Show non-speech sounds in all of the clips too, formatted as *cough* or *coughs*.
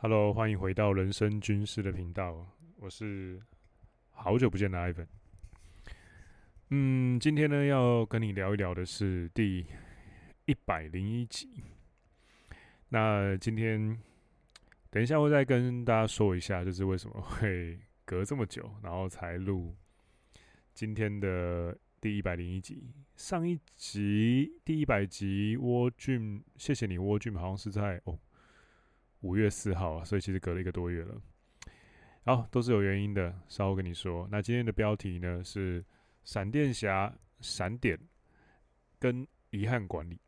Hello，欢迎回到人生军事的频道，我是好久不见的 Ivan。嗯，今天呢要跟你聊一聊的是第一百零一集。那今天等一下我再跟大家说一下，就是为什么会隔这么久，然后才录今天的第一百零一集。上一集第一百集，沃俊，谢谢你，沃俊，好像是在哦。五月四号啊，所以其实隔了一个多月了。好，都是有原因的，稍后跟你说。那今天的标题呢是“闪电侠闪点跟遗憾管理”。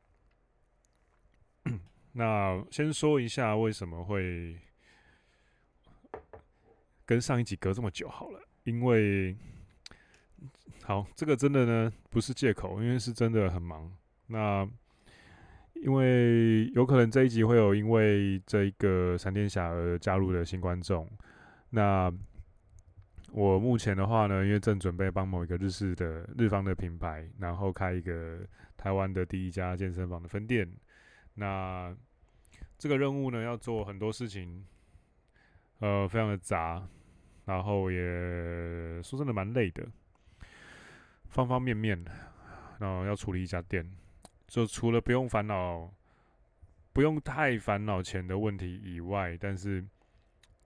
*coughs* 那先说一下为什么会跟上一集隔这么久好了，因为好，这个真的呢不是借口，因为是真的很忙。那因为有可能这一集会有因为这一个闪电侠而加入的新观众，那我目前的话呢，因为正准备帮某一个日式的日方的品牌，然后开一个台湾的第一家健身房的分店，那这个任务呢要做很多事情，呃，非常的杂，然后也说真的蛮累的，方方面面，然后要处理一家店。就除了不用烦恼，不用太烦恼钱的问题以外，但是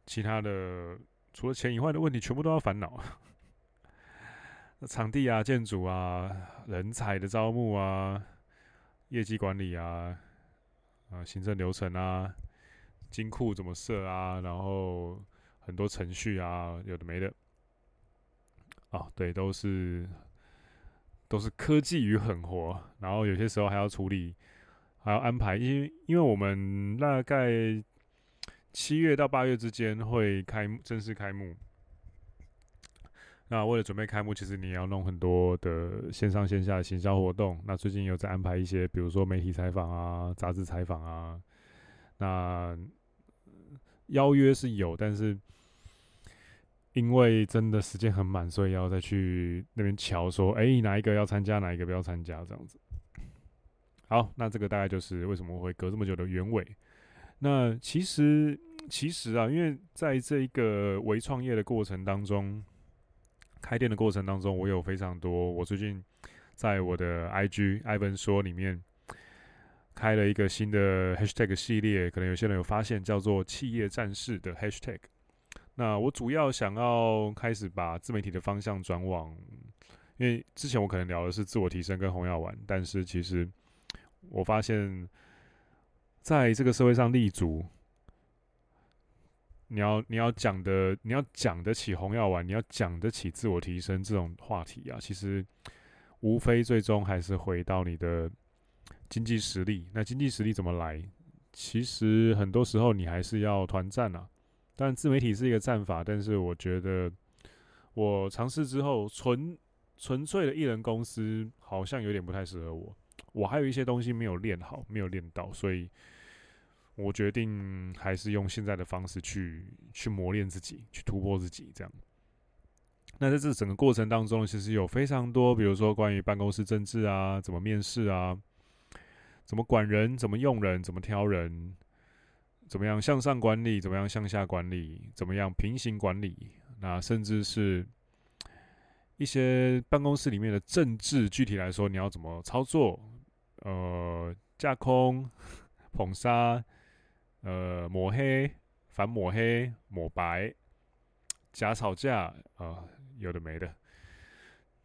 其他的除了钱以外的问题，全部都要烦恼。*laughs* 场地啊、建筑啊、人才的招募啊、业绩管理啊、啊行政流程啊、金库怎么设啊，然后很多程序啊，有的没的。啊，对，都是。都是科技与狠活，然后有些时候还要处理，还要安排，因为因为我们大概七月到八月之间会开，正式开幕。那为了准备开幕，其实你要弄很多的线上线下的行销活动。那最近有在安排一些，比如说媒体采访啊、杂志采访啊。那邀约是有，但是。因为真的时间很满，所以要再去那边瞧，说，哎，哪一个要参加，哪一个不要参加，这样子。好，那这个大概就是为什么会隔这么久的原委。那其实，其实啊，因为在这一个微创业的过程当中，开店的过程当中，我有非常多。我最近在我的 IG Ivan 说里面开了一个新的 Hashtag 系列，可能有些人有发现，叫做“企业战士”的 Hashtag。那我主要想要开始把自媒体的方向转往，因为之前我可能聊的是自我提升跟红药丸，但是其实我发现，在这个社会上立足，你要你要讲的，你要讲得起红药丸，你要讲得起自我提升这种话题啊，其实无非最终还是回到你的经济实力。那经济实力怎么来？其实很多时候你还是要团战啊。但自媒体是一个战法，但是我觉得我尝试之后，纯纯粹的艺人公司好像有点不太适合我。我还有一些东西没有练好，没有练到，所以我决定还是用现在的方式去去磨练自己，去突破自己。这样。那在这整个过程当中，其实有非常多，比如说关于办公室政治啊，怎么面试啊，怎么管人，怎么用人，怎么挑人。怎么样向上管理？怎么样向下管理？怎么样平行管理？那甚至是一些办公室里面的政治，具体来说，你要怎么操作？呃，架空、捧杀、呃，抹黑、反抹黑、抹白、假吵架啊，呃，有的没的，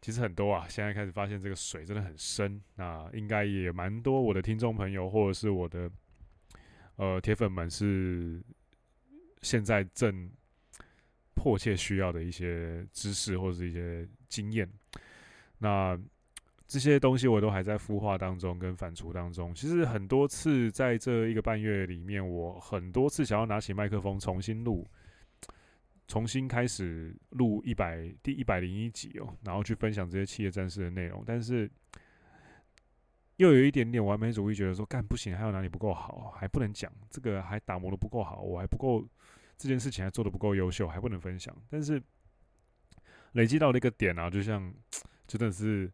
其实很多啊。现在开始发现这个水真的很深，那应该也蛮多我的听众朋友，或者是我的。呃，铁粉们是现在正迫切需要的一些知识或者是一些经验。那这些东西我都还在孵化当中跟反刍当中。其实很多次在这一个半月里面，我很多次想要拿起麦克风重新录，重新开始录一百第一百零一集哦，然后去分享这些企业战士的内容，但是。又有一点点完美主义，觉得说干不行，还有哪里不够好，还不能讲这个，还打磨的不够好，我还不够这件事情还做的不够优秀，还不能分享。但是累积到了一个点啊，就像 *tsk* 真的是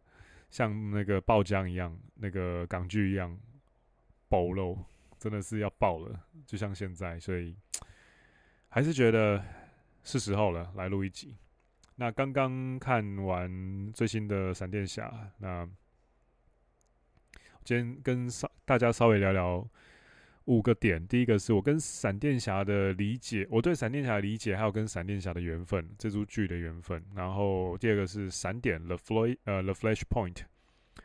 像那个爆浆一样，那个港剧一样爆漏，真的是要爆了，就像现在。所以 *tsk* 还是觉得是时候了，来录一集。那刚刚看完最新的闪电侠，那今天跟稍大家稍微聊聊五个点。第一个是我跟闪电侠的理解，我对闪电侠的理解，还有跟闪电侠的缘分，这出剧的缘分。然后第二个是闪点 The f l o y 呃 The Flashpoint，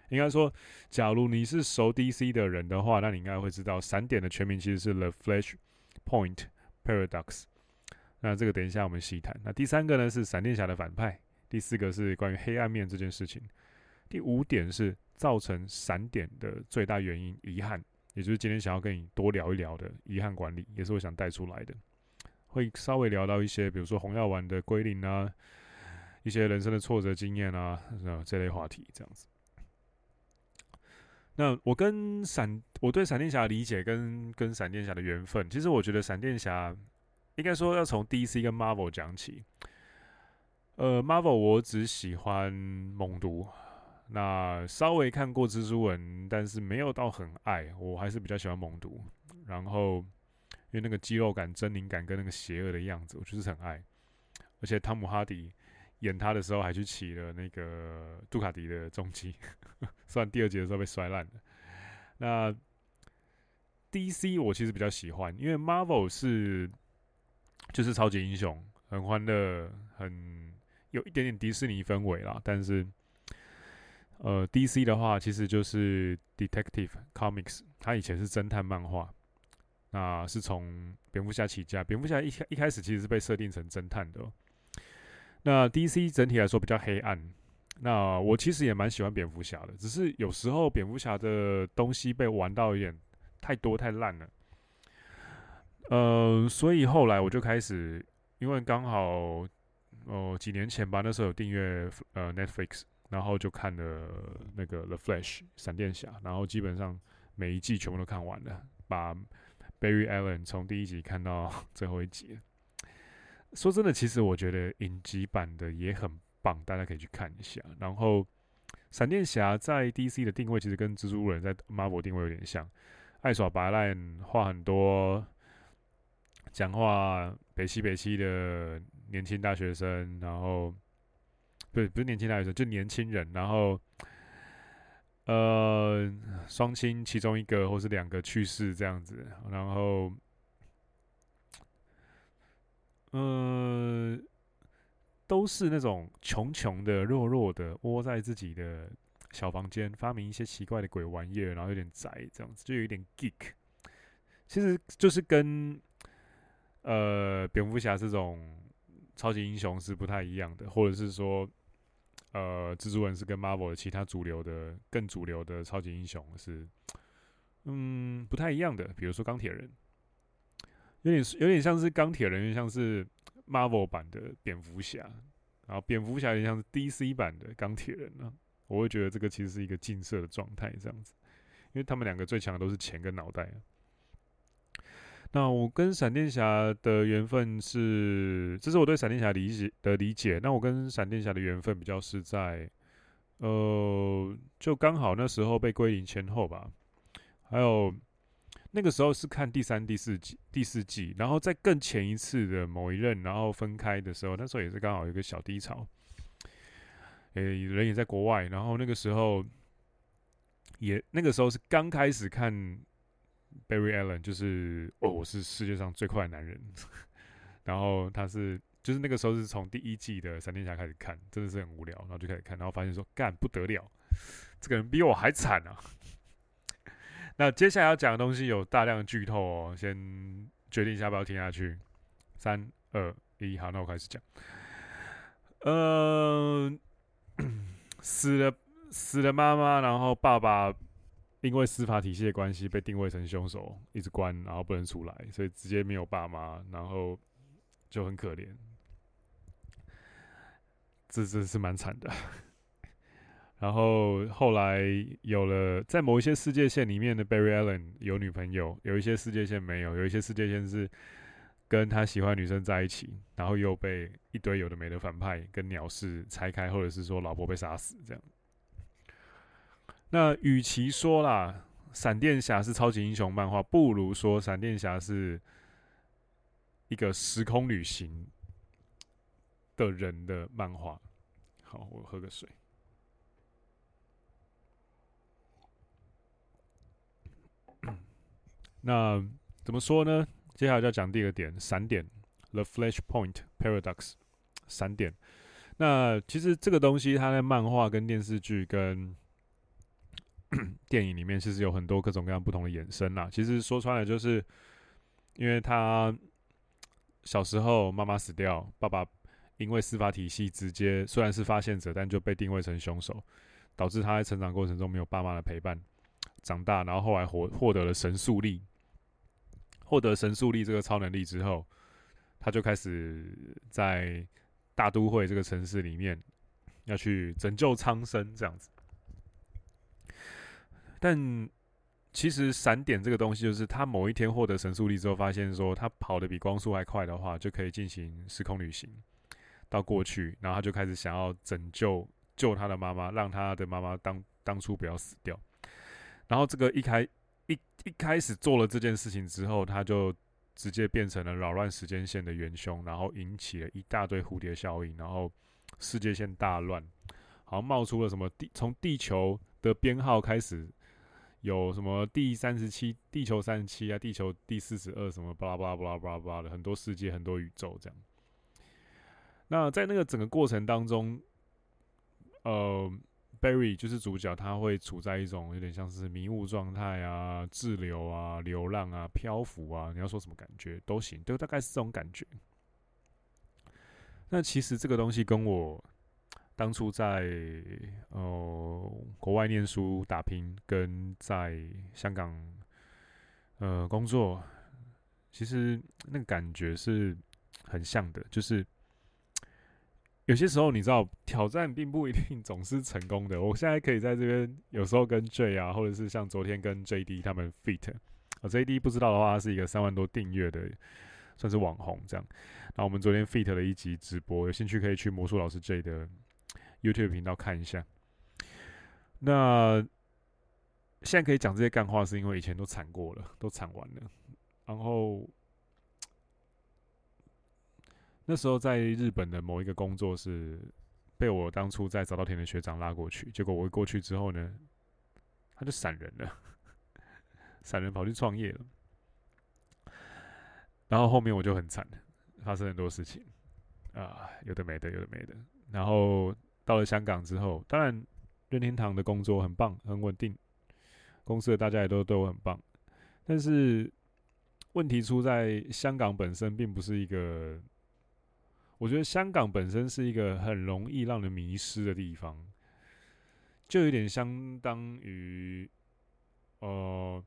应该说，假如你是熟 DC 的人的话，那你应该会知道，闪点的全名其实是 The Flashpoint Paradox。那这个等一下我们细谈。那第三个呢是闪电侠的反派，第四个是关于黑暗面这件事情，第五点是造成闪点的最大原因遗憾，也就是今天想要跟你多聊一聊的遗憾管理，也是我想带出来的。会稍微聊到一些，比如说红药丸的归零啊，一些人生的挫折经验啊，这类话题这样子。那我跟闪，我对闪电侠的理解跟跟闪电侠的缘分，其实我觉得闪电侠。应该说要从 DC 跟 Marvel 讲起。呃，Marvel 我只喜欢猛毒，那稍微看过蜘蛛人，但是没有到很爱，我还是比较喜欢猛毒。然后因为那个肌肉感、狰狞感跟那个邪恶的样子，我就是很爱。而且汤姆哈迪演他的时候还去骑了那个杜卡迪的重机，*laughs* 虽然第二集的时候被摔烂了。那 DC 我其实比较喜欢，因为 Marvel 是。就是超级英雄，很欢乐，很有一点点迪士尼氛围啦。但是，呃，DC 的话其实就是 Detective Comics，它以前是侦探漫画，那是从蝙蝠侠起家。蝙蝠侠一开一开始其实是被设定成侦探的喔。那 DC 整体来说比较黑暗。那我其实也蛮喜欢蝙蝠侠的，只是有时候蝙蝠侠的东西被玩到有点太多太烂了。呃，所以后来我就开始，因为刚好，哦、几年前吧，那时候有订阅呃 Netflix，然后就看了那个 The Flash 闪电侠，然后基本上每一季全部都看完了，把 Barry Allen 从第一集看到 *laughs* 最后一集。说真的，其实我觉得影集版的也很棒，大家可以去看一下。然后闪电侠在 DC 的定位其实跟蜘蛛人在 Marvel 定位有点像，爱耍白烂，话很多。讲话北西北西的年轻大学生，然后不不是年轻大学生，就年轻人，然后呃双亲其中一个或是两个去世这样子，然后呃都是那种穷穷的、弱弱的，窝在自己的小房间，发明一些奇怪的鬼玩意儿，然后有点宅这样子，就有一点 geek，其实就是跟。呃，蝙蝠侠这种超级英雄是不太一样的，或者是说，呃，蜘蛛人是跟 Marvel 的其他主流的、更主流的超级英雄是，嗯，不太一样的。比如说钢铁人，有点有点像是钢铁人，像是 Marvel 版的蝙蝠侠，然后蝙蝠侠有点像是 DC 版的钢铁人啊。我会觉得这个其实是一个近色的状态，这样子，因为他们两个最强的都是钱跟脑袋啊。那我跟闪电侠的缘分是，这是我对闪电侠理解的理解。那我跟闪电侠的缘分比较是在，呃，就刚好那时候被归零前后吧。还有那个时候是看第三、第四季、第四季，然后在更前一次的某一任，然后分开的时候，那时候也是刚好有一个小低潮。诶，人也在国外，然后那个时候也那个时候是刚开始看。Barry Allen 就是哦，我是世界上最快的男人。*laughs* 然后他是，就是那个时候是从第一季的闪电侠开始看，真的是很无聊，然后就开始看，然后发现说干不得了，这个人比我还惨啊。*laughs* 那接下来要讲的东西有大量剧透哦，先决定一下要不要听下去。三二一，好，那我开始讲。嗯、*coughs* 死了死了妈妈，然后爸爸。因为司法体系的关系，被定位成凶手，一直关，然后不能出来，所以直接没有爸妈，然后就很可怜。这这是蛮惨的。然后后来有了，在某一些世界线里面的 Barry Allen 有女朋友，有一些世界线没有，有一些世界线是跟他喜欢女生在一起，然后又被一堆有的没的反派跟鸟事拆开，或者是说老婆被杀死这样。那与其说啦，闪电侠是超级英雄漫画，不如说闪电侠是一个时空旅行的人的漫画。好，我喝个水。*coughs* 那怎么说呢？接下来就要讲第二个点，闪点，The Flashpoint Paradox，闪点。那其实这个东西，它在漫画、跟电视剧、跟 *clears throat* 电影里面，其实有很多各种各样不同的衍生啦。其实说穿了，就是因为他小时候妈妈死掉，爸爸因为司法体系直接虽然是发现者，但就被定位成凶手，导致他在成长过程中没有爸妈的陪伴，长大，然后后来获获得了神速力。获得神速力这个超能力之后，他就开始在大都会这个城市里面要去拯救苍生这样子。但其实闪点这个东西，就是他某一天获得神速力之后，发现说他跑得比光速还快的话，就可以进行时空旅行到过去，然后他就开始想要拯救救他的妈妈，让他的妈妈当当初不要死掉。然后这个一开。一一开始做了这件事情之后，他就直接变成了扰乱时间线的元凶，然后引起了一大堆蝴蝶效应，然后世界线大乱，好像冒出了什么地从地球的编号开始有什么第三十七地球三十七啊，地球第四十二什么巴拉巴拉巴拉巴拉巴拉的很多世界很多宇宙这样。那在那个整个过程当中，呃。Barry 就是主角，他会处在一种有点像是迷雾状态啊、滞留啊、流浪啊、漂浮啊，你要说什么感觉都行，都大概是这种感觉。那其实这个东西跟我当初在呃国外念书打拼，跟在香港呃工作，其实那个感觉是很像的，就是。有些时候，你知道挑战并不一定总是成功的。我现在可以在这边，有时候跟 J 啊，或者是像昨天跟 JD 他们 feat，啊 JD 不知道的话，他是一个三万多订阅的，算是网红这样。那我们昨天 feat 了一集直播，有兴趣可以去魔术老师 J 的 YouTube 频道看一下。那现在可以讲这些干话，是因为以前都惨过了，都惨完了，然后。那时候在日本的某一个工作是被我当初在早稻田的学长拉过去，结果我一过去之后呢，他就闪人了，*laughs* 闪人跑去创业了，然后后面我就很惨，发生很多事情啊，有的没的，有的没的。然后到了香港之后，当然任天堂的工作很棒，很稳定，公司的大家也都对我很棒，但是问题出在香港本身并不是一个。我觉得香港本身是一个很容易让人迷失的地方，就有点相当于，呃，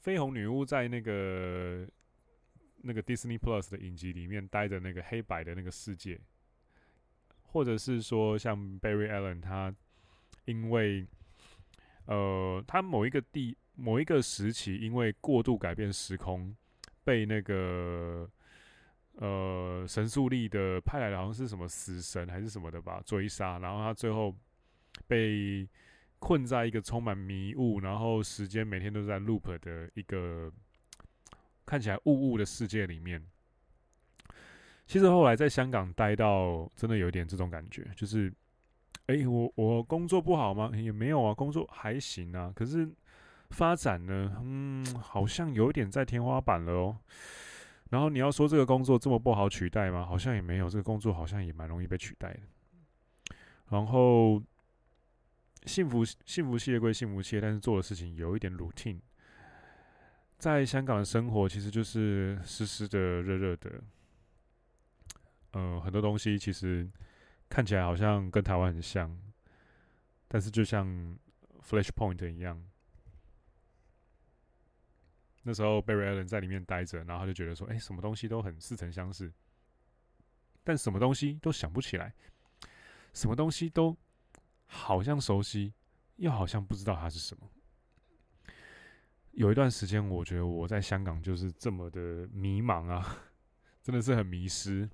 绯红女巫在那个那个 Disney Plus 的影集里面待的那个黑白的那个世界，或者是说像 Barry Allen 他因为，呃，他某一个地某一个时期因为过度改变时空，被那个。呃，神速力的派来的好像是什么死神还是什么的吧，追杀，然后他最后被困在一个充满迷雾，然后时间每天都在 loop 的一个看起来雾雾的世界里面。其实后来在香港待到真的有点这种感觉，就是，哎、我我工作不好吗？也没有啊，工作还行啊。可是发展呢，嗯，好像有点在天花板了哦。然后你要说这个工作这么不好取代吗？好像也没有，这个工作好像也蛮容易被取代的。然后幸福幸福企业归幸福企业，但是做的事情有一点 routine。在香港的生活其实就是湿湿的、热热的。嗯、很多东西其实看起来好像跟台湾很像，但是就像 Flashpoint 一样。那时候，Barry Allen 在里面待着，然后他就觉得说：“哎、什么东西都很似曾相识，但什么东西都想不起来，什么东西都好像熟悉，又好像不知道它是什么。”有一段时间，我觉得我在香港就是这么的迷茫啊，*laughs* 真的是很迷失，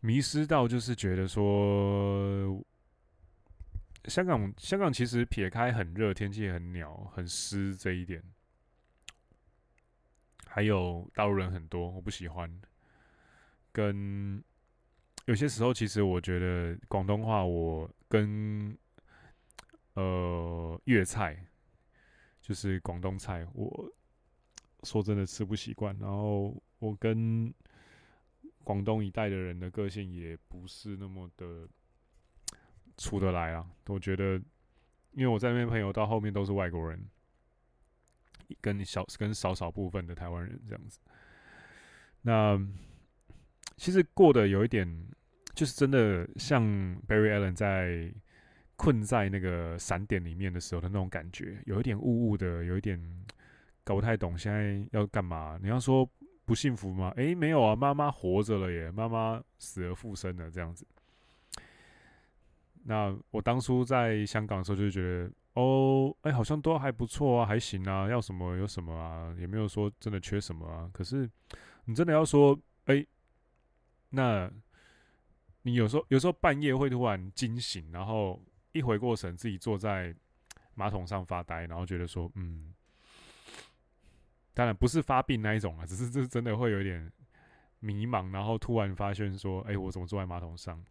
迷失到就是觉得说，香港香港其实撇开很热、天气很鸟、很湿这一点。还有大陆人很多，我不喜欢。跟有些时候，其实我觉得广东话，我跟呃粤菜，就是广东菜，我说真的吃不习惯。然后我跟广东一带的人的个性也不是那么的处得来啊。我觉得，因为我在那边朋友到后面都是外国人。跟小跟少少部分的台湾人这样子，那其实过得有一点，就是真的像 Barry Allen 在困在那个闪点里面的时候的那种感觉，有一点雾雾的，有一点搞不太懂现在要干嘛。你要说不幸福吗？诶，没有啊，妈妈活着了耶，妈妈死而复生了这样子。那我当初在香港的时候，就觉得。哦，哎，好像都还不错啊，还行啊，要什么有什么啊，也没有说真的缺什么啊。可是你真的要说，哎，那你有时候有时候半夜会突然惊醒，然后一回过神，自己坐在马桶上发呆，然后觉得说，嗯，当然不是发病那一种啊，只是这真的会有点迷茫，然后突然发现说，哎，我怎么坐在马桶上？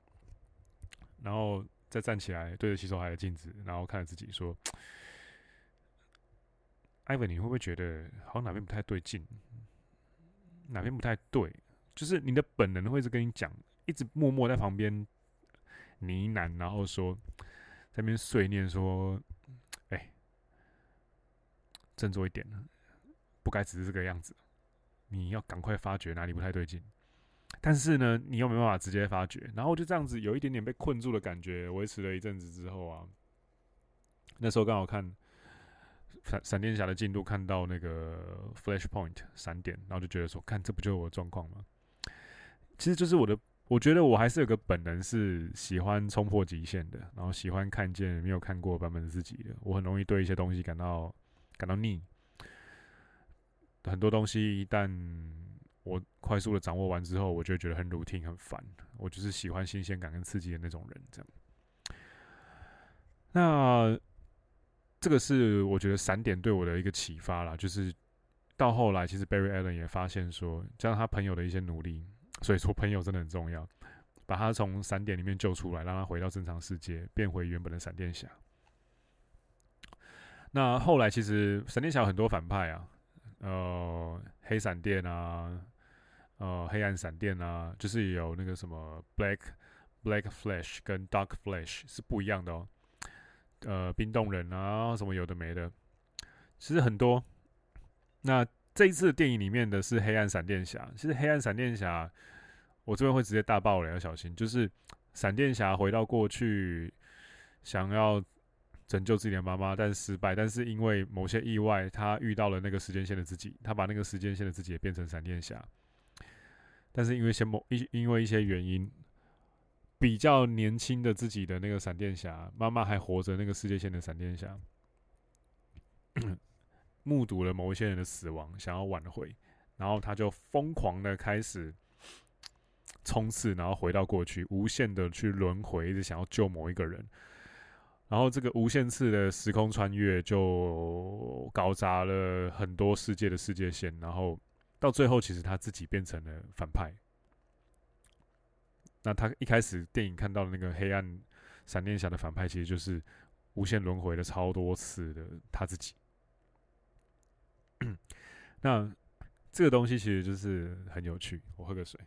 然后。再站起来，对着洗手台的镜子，然后看着自己说艾文你会不会觉得好像哪边不太对劲？哪边不太对？就是你的本能会一直跟你讲，一直默默在旁边呢喃，然后说，在那边碎念说：‘哎、振作一点，不该只是这个样子，你要赶快发觉哪里不太对劲。’”但是呢，你又没办法直接发觉，然后就这样子有一点点被困住的感觉，维持了一阵子之后啊，那时候刚好看闪闪电侠的进度，看到那个 Flashpoint 闪点，然后就觉得说，看这不就是我的状况吗？其实就是我的，我觉得我还是有个本能是喜欢冲破极限的，然后喜欢看见没有看过版本自己的，我很容易对一些东西感到感到腻，很多东西一旦。我快速的掌握完之后，我就觉得很 routine 很烦。我就是喜欢新鲜感跟刺激的那种人，这样。那这个是我觉得闪点对我的一个启发啦，就是到后来，其实 Barry Allen 也发现说，加上他朋友的一些努力，所以说朋友真的很重要，把他从闪点里面救出来，让他回到正常世界，变回原本的闪电侠。那后来其实闪电侠有很多反派啊。呃，黑闪电啊，呃，黑暗闪电啊，就是有那个什么 Black Black Flash 跟 Dark Flash 是不一样的哦。呃，冰冻人啊，什么有的没的，其实很多。那这一次电影里面的是黑暗闪电侠，其实黑暗闪电侠，我这边会直接大爆雷，要小心。就是闪电侠回到过去，想要。拯救自己的妈妈，但失败。但是因为某些意外，他遇到了那个时间线的自己，他把那个时间线的自己也变成闪电侠。但是因为一些某一因为一些原因，比较年轻的自己的那个闪电侠妈妈还活着，那个世界线的闪电侠 *coughs* 目睹了某一些人的死亡，想要挽回，然后他就疯狂的开始冲刺，然后回到过去，无限的去轮回，一直想要救某一个人。然后这个无限次的时空穿越就搞砸了很多世界的世界线，然后到最后其实他自己变成了反派。那他一开始电影看到的那个黑暗闪电侠的反派，其实就是无限轮回了超多次的他自己。*coughs* 那这个东西其实就是很有趣。我喝个水。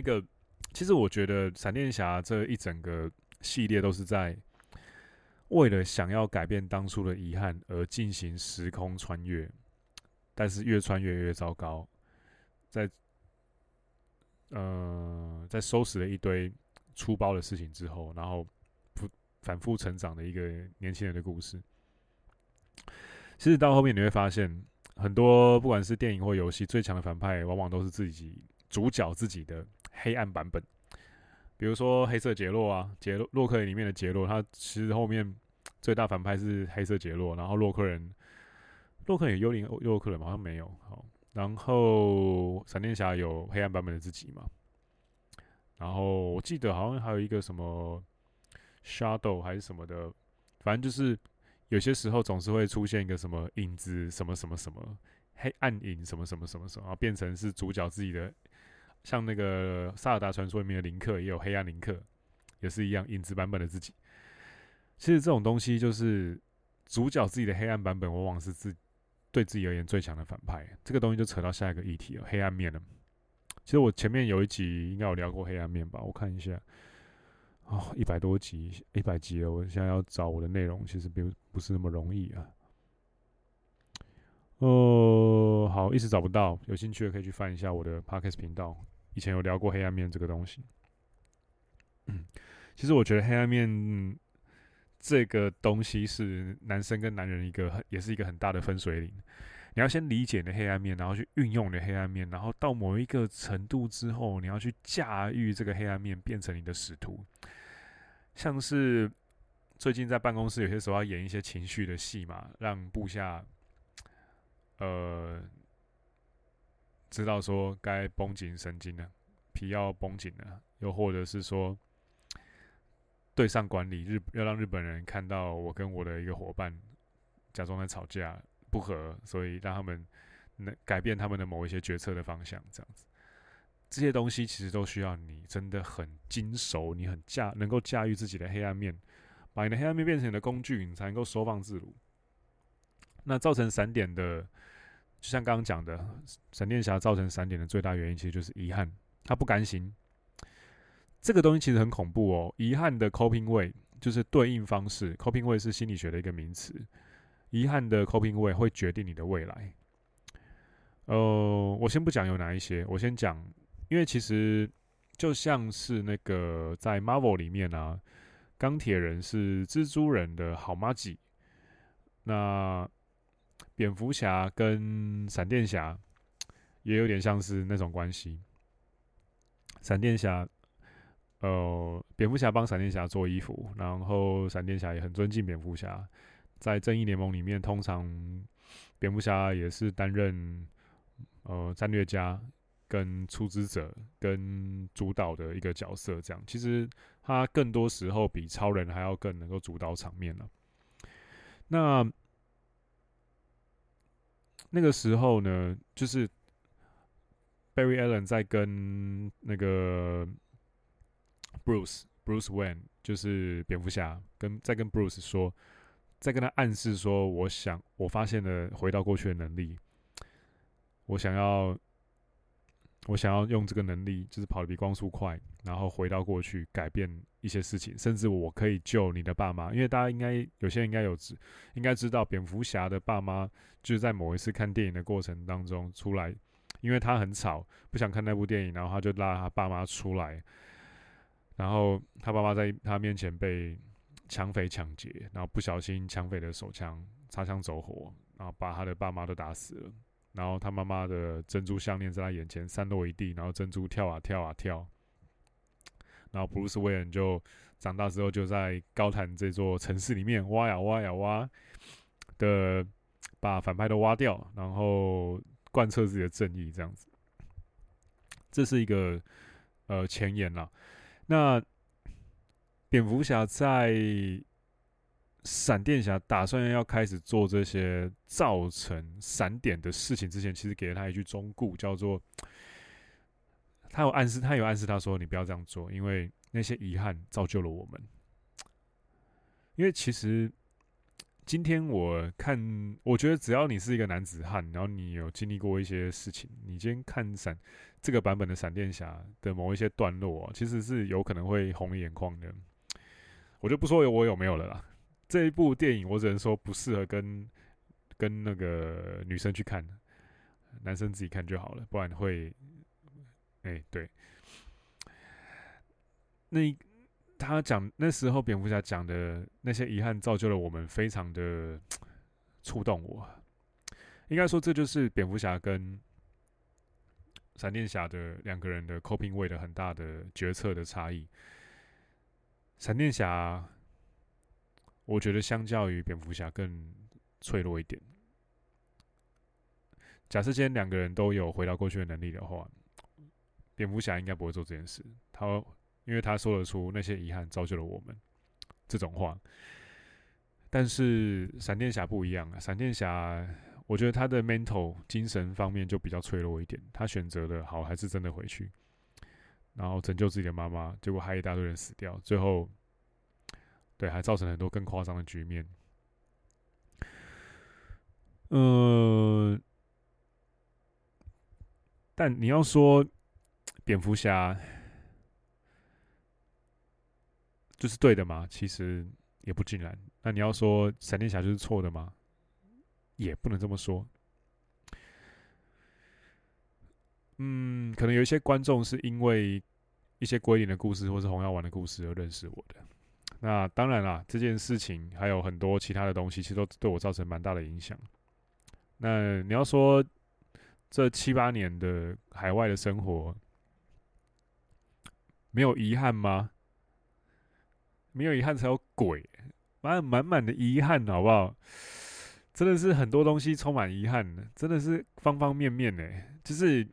那个，其实我觉得闪电侠这一整个系列都是在为了想要改变当初的遗憾而进行时空穿越，但是越穿越越糟糕，在呃在收拾了一堆粗暴的事情之后，然后不反复成长的一个年轻人的故事。其实到后面你会发现，很多不管是电影或游戏，最强的反派往往都是自己主角自己的。黑暗版本，比如说黑色杰洛啊，杰洛洛克人里面的杰洛，他其实后面最大反派是黑色杰洛，然后洛克人，洛克有幽灵洛克人吗？好像没有。好，然后闪电侠有黑暗版本的自己嘛，然后我记得好像还有一个什么 Shadow 还是什么的，反正就是有些时候总是会出现一个什么影子，什么什么什么黑暗影，什么什么什么什么，然后变成是主角自己的，像那个《萨尔达传说》里面的林克也有黑暗林克，也是一样影子版本的自己。其实这种东西就是主角自己的黑暗版本，往往是自对自己而言最强的反派。这个东西就扯到下一个议题了，黑暗面了。其实我前面有一集应该有聊过黑暗面吧？我看一下。哦，一百多集，一百集了。我现在要找我的内容，其实并不是那么容易啊。哦、好，一直找不到。有兴趣的可以去翻一下我的 Podcast 频道，以前有聊过黑暗面这个东西。嗯，其实我觉得黑暗面这个东西是男生跟男人一个，也是一个很大的分水岭。你要先理解你的黑暗面，然后去运用你的黑暗面，然后到某一个程度之后，你要去驾驭这个黑暗面，变成你的使徒。像是最近在办公室，有些时候要演一些情绪的戏嘛，让部下呃知道说该绷紧神经了，皮要绷紧了，又或者是说对上管理日要让日本人看到我跟我的一个伙伴假装在吵架不和，所以让他们能改变他们的某一些决策的方向，这样子。这些东西其实都需要你真的很精熟，你很驾能够驾驭自己的黑暗面，把你的黑暗面变成你的工具，你才能够收放自如。那造成闪点的，就像刚刚讲的，闪电侠造成闪点的最大原因，其实就是遗憾，他不甘心。这个东西其实很恐怖哦，遗憾的 coping way 就是对应方式，coping way 是心理学的一个名词，遗憾的 coping way 会决定你的未来。呃，我先不讲有哪一些，我先讲。因为其实就像是那个在 Marvel 里面啊，钢铁人是蜘蛛人的好妈吉，那蝙蝠侠跟闪电侠也有点像是那种关系。闪电侠，呃，蝙蝠侠帮闪电侠做衣服，然后闪电侠也很尊敬蝙蝠侠。在正义联盟里面，通常蝙蝠侠也是担任呃战略家。跟出资者、跟主导的一个角色，这样其实他更多时候比超人还要更能够主导场面了。那那个时候呢，就是 Barry Allen 在跟那个 Bruce Bruce Wayne，就是蝙蝠侠，跟在跟 Bruce 说，在跟他暗示说，我想我发现了回到过去的能力，我想要。我想要用这个能力，就是跑得比光速快，然后回到过去改变一些事情，甚至我可以救你的爸妈。因为大家应该有些人应该有知，应该知道蝙蝠侠的爸妈就是在某一次看电影的过程当中出来，因为他很吵，不想看那部电影，然后他就拉他爸妈出来，然后他爸妈在他面前被抢匪抢劫，然后不小心抢匪的手枪擦枪走火，然后把他的爸妈都打死了。然后他妈妈的珍珠项链在他眼前散落一地，然后珍珠跳啊跳啊跳。然后布鲁斯威恩就长大之后就在高谭这座城市里面挖呀挖呀挖的，把反派都挖掉，然后贯彻自己的正义，这样子。这是一个呃前言啦。那蝙蝠侠在。闪电侠打算要开始做这些造成闪点的事情之前，其实给了他一句忠告，叫做 *tsk* 他有暗示，他有暗示他说：“你不要这样做，因为那些遗憾造就了我们。”因为其实今天我看，我觉得只要你是一个男子汉，然后你有经历过一些事情，你今天看闪这个版本的闪电侠的某一些段落啊，其实是有可能会红眼眶的。我就不说我有没有了啦。这一部电影，我只能说不适合跟跟那个女生去看，男生自己看就好了，不然会，哎、欸，对。那他讲那时候蝙蝠侠讲的那些遗憾，造就了我们，非常的 *tsk* 触动我。应该说，这就是蝙蝠侠跟闪电侠的两个人的 coping way 的很大的决策的差异。闪电侠。我觉得相较于蝙蝠侠更脆弱一点。假设今天两个人都有回到过去的能力的话，蝙蝠侠应该不会做这件事。他因为他说得出那些遗憾造就了我们这种话。但是闪电侠不一样啊，闪电侠我觉得他的 mental 精神方面就比较脆弱一点，他选择的好还是真的回去，然后拯救自己的妈妈，结果害一大堆人死掉，最后对还造成很多更夸张的局面。嗯、但你要说蝙蝠侠就是对的吗？其实也不尽然。那你要说闪电侠就是错的吗？也不能这么说。嗯，可能有一些观众是因为一些归零的故事或是红药丸的故事而认识我的。那当然啦，这件事情还有很多其他的东西，其实都对我造成蛮大的影响。那你要说这七八年的海外的生活没有遗憾吗？没有遗憾才有鬼，满满满的遗憾，好不好？真的是很多东西充满遗憾的，真的是方方面面呢。就是，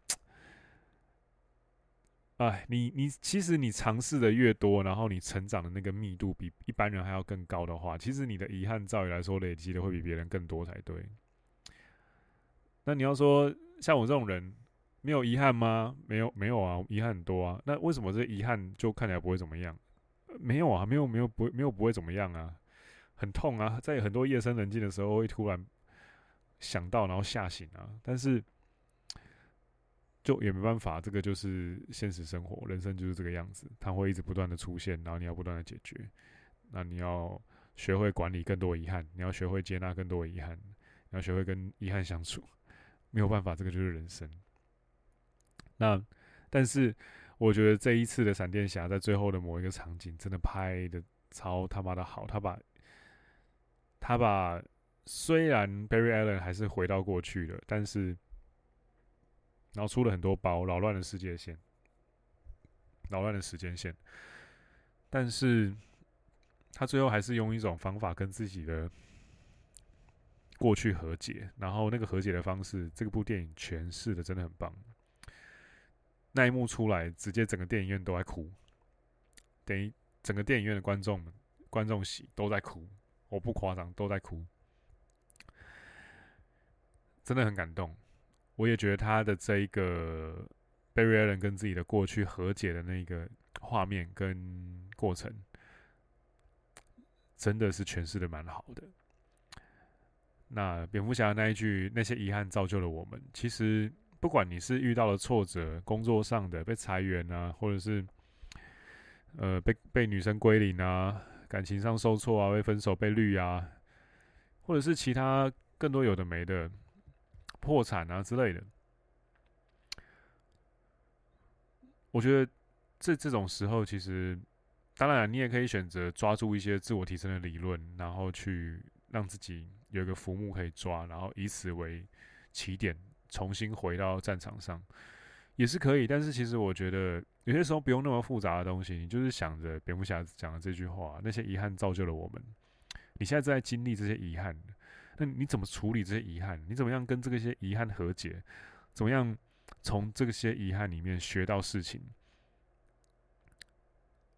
哎，你你其实你尝试的越多，然后你成长的那个密度比一般人还要更高的话，其实你的遗憾照理来说累积的会比别人更多才对。那你要说像我这种人没有遗憾吗？没有，没有啊，遗憾很多啊。那为什么这遗憾就看起来不会怎么样？没有啊，没有，没有，不，没有不会怎么样啊。很痛啊，在很多夜深人静的时候会突然想到，然后吓醒啊。但是就也没办法，这个就是现实生活，人生就是这个样子，它会一直不断的出现，然后你要不断的解决。那你要学会管理更多遗憾，你要学会接纳更多遗憾，你要学会跟遗憾相处。没有办法，这个就是人生。那，但是我觉得这一次的闪电侠在最后的某一个场景，真的拍的超他妈的好。他把，他把虽然 Barry Allen 还是回到过去了，但是，然后出了很多包，扰乱了世界线，扰乱了时间线。但是，他最后还是用一种方法跟自己的。过去和解，然后那个和解的方式，这部电影诠释的真的很棒。那一幕出来，直接整个电影院都在哭，等于整个电影院的观众、观众席都在哭，我不夸张，都在哭，真的很感动。我也觉得他的这一个 Barry Allen 跟自己的过去和解的那个画面跟过程，真的是诠释的蛮好的。那蝙蝠侠那一句“那些遗憾造就了我们”，其实不管你是遇到了挫折，工作上的被裁员啊，或者是呃被被女生归零啊，感情上受挫啊，被分手被绿啊，或者是其他更多有的没的破产啊之类的，我觉得这这种时候，其实当然你也可以选择抓住一些自我提升的理论，然后去让自己。有一个浮木可以抓，然后以此为起点，重新回到战场上，也是可以。但是其实我觉得有些时候不用那么复杂的东西，你就是想着蝙蝠侠讲的这句话：那些遗憾造就了我们。你现在正在经历这些遗憾，那你怎么处理这些遗憾？你怎么样跟这个些遗憾和解？怎么样从这些遗憾里面学到事情？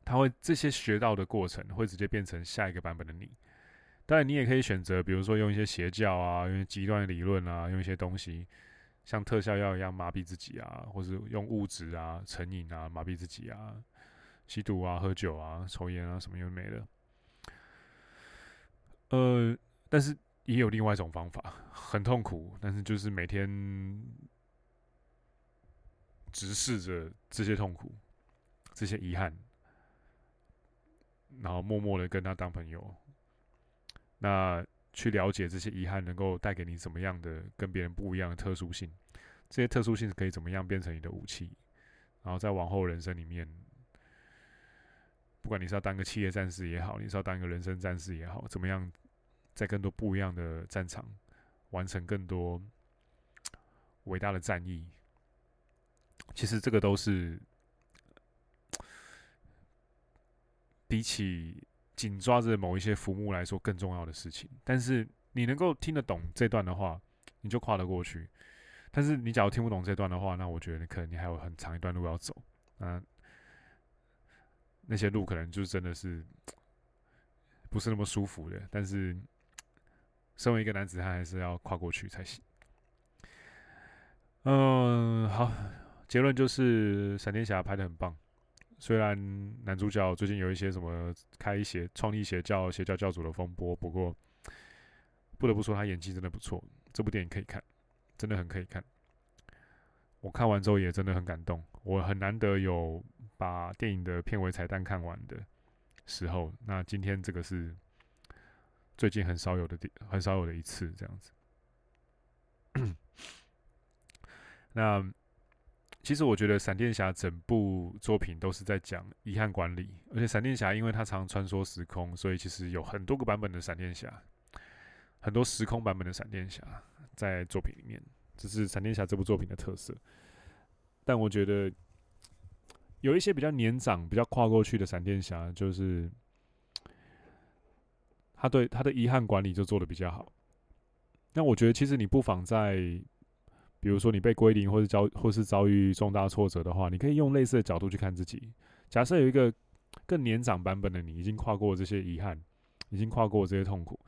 他会这些学到的过程，会直接变成下一个版本的你。当然，你也可以选择，比如说用一些邪教啊，用一些极端的理论啊，用一些东西，像特效药一样麻痹自己啊，或者用物质啊、成瘾啊麻痹自己啊，吸毒啊、喝酒啊、抽烟啊，什么又没了。呃，但是也有另外一种方法，很痛苦，但是就是每天直视着这些痛苦、这些遗憾，然后默默的跟他当朋友。那去了解这些遗憾能够带给你怎么样的跟别人不一样的特殊性，这些特殊性可以怎么样变成你的武器，然后在往后人生里面，不管你是要当个企业战士也好，你是要当一个人生战士也好，怎么样在更多不一样的战场完成更多伟大的战役，其实这个都是比起。紧抓着某一些浮木来说更重要的事情，但是你能够听得懂这段的话，你就跨得过去。但是你假如听不懂这段的话，那我觉得你可能你还有很长一段路要走。嗯，那些路可能就真的是不是那么舒服的。但是，身为一个男子汉，还是要跨过去才行。嗯，好，结论就是闪电侠拍得很棒。虽然男主角最近有一些什么开邪创立邪教、邪教教主的风波，不过不得不说他演技真的不错。这部电影可以看，真的很可以看。我看完之后也真的很感动。我很难得有把电影的片尾彩蛋看完的时候，那今天这个是最近很少有的电，很少有的一次这样子。*clears throat* 那其实我觉得闪电侠整部作品都是在讲遗憾管理，而且闪电侠因为他常穿梭时空，所以其实有很多个版本的闪电侠，很多时空版本的闪电侠在作品里面。这是闪电侠这部作品的特色，但我觉得有一些比较年长、比较跨过去的闪电侠，就是他对他的遗憾管理就做的比较好。那我觉得，其实你不妨在，比如说你被归零，或是遭或是遭遇重大挫折的话，你可以用类似的角度去看自己。假设有一个更年长版本的你，已经跨过这些遗憾，已经跨过这些痛苦，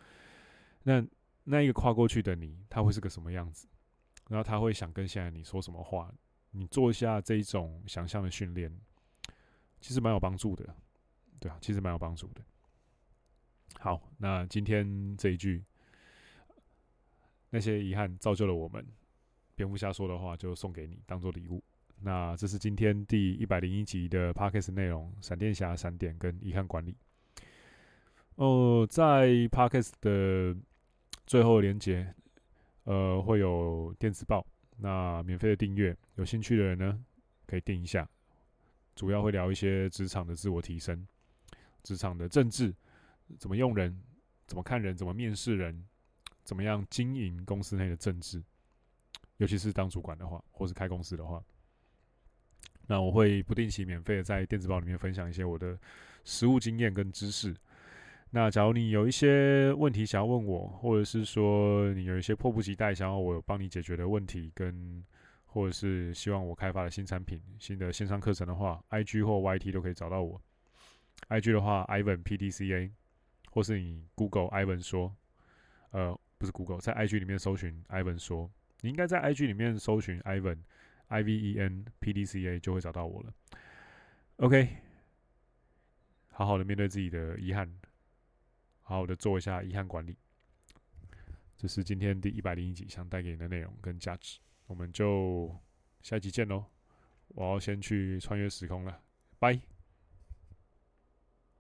那那一个跨过去的你，他会是个什么样子？然后他会想跟现在你说什么话？你做一下这一种想象的训练，其实蛮有帮助的，对啊，其实蛮有帮助的。好，那今天这一句，那些遗憾造就了我们，蝙蝠侠说的话就送给你，当做礼物。那这是今天第一百零一集的 Podcast 内容：闪电侠、闪点跟遗憾管理。哦，在 Podcast 的最后连接。呃，会有电子报，那免费的订阅，有兴趣的人呢，可以订一下。主要会聊一些职场的自我提升，职场的政治，怎么用人，怎么看人，怎么面试人，怎么样经营公司内的政治，尤其是当主管的话，或是开公司的话，那我会不定期免费的在电子报里面分享一些我的实务经验跟知识。那假如你有一些问题想要问我，或者是说你有一些迫不及待想要我帮你解决的问题，跟或者是希望我开发的新产品、新的线上课程的话，IG 或 YT 都可以找到我。IG 的话，Ivan PDCA，或是你 Google Ivan 说，呃，不是 Google，在 IG 里面搜寻 Ivan 说，你应该在 IG 里面搜寻 Ivan I V E N PDCA 就会找到我了。OK，好好的面对自己的遗憾。好好的做一下遗憾管理，这是今天第一百零一集想带给你的内容跟价值，我们就下一集见喽！我要先去穿越时空了，拜。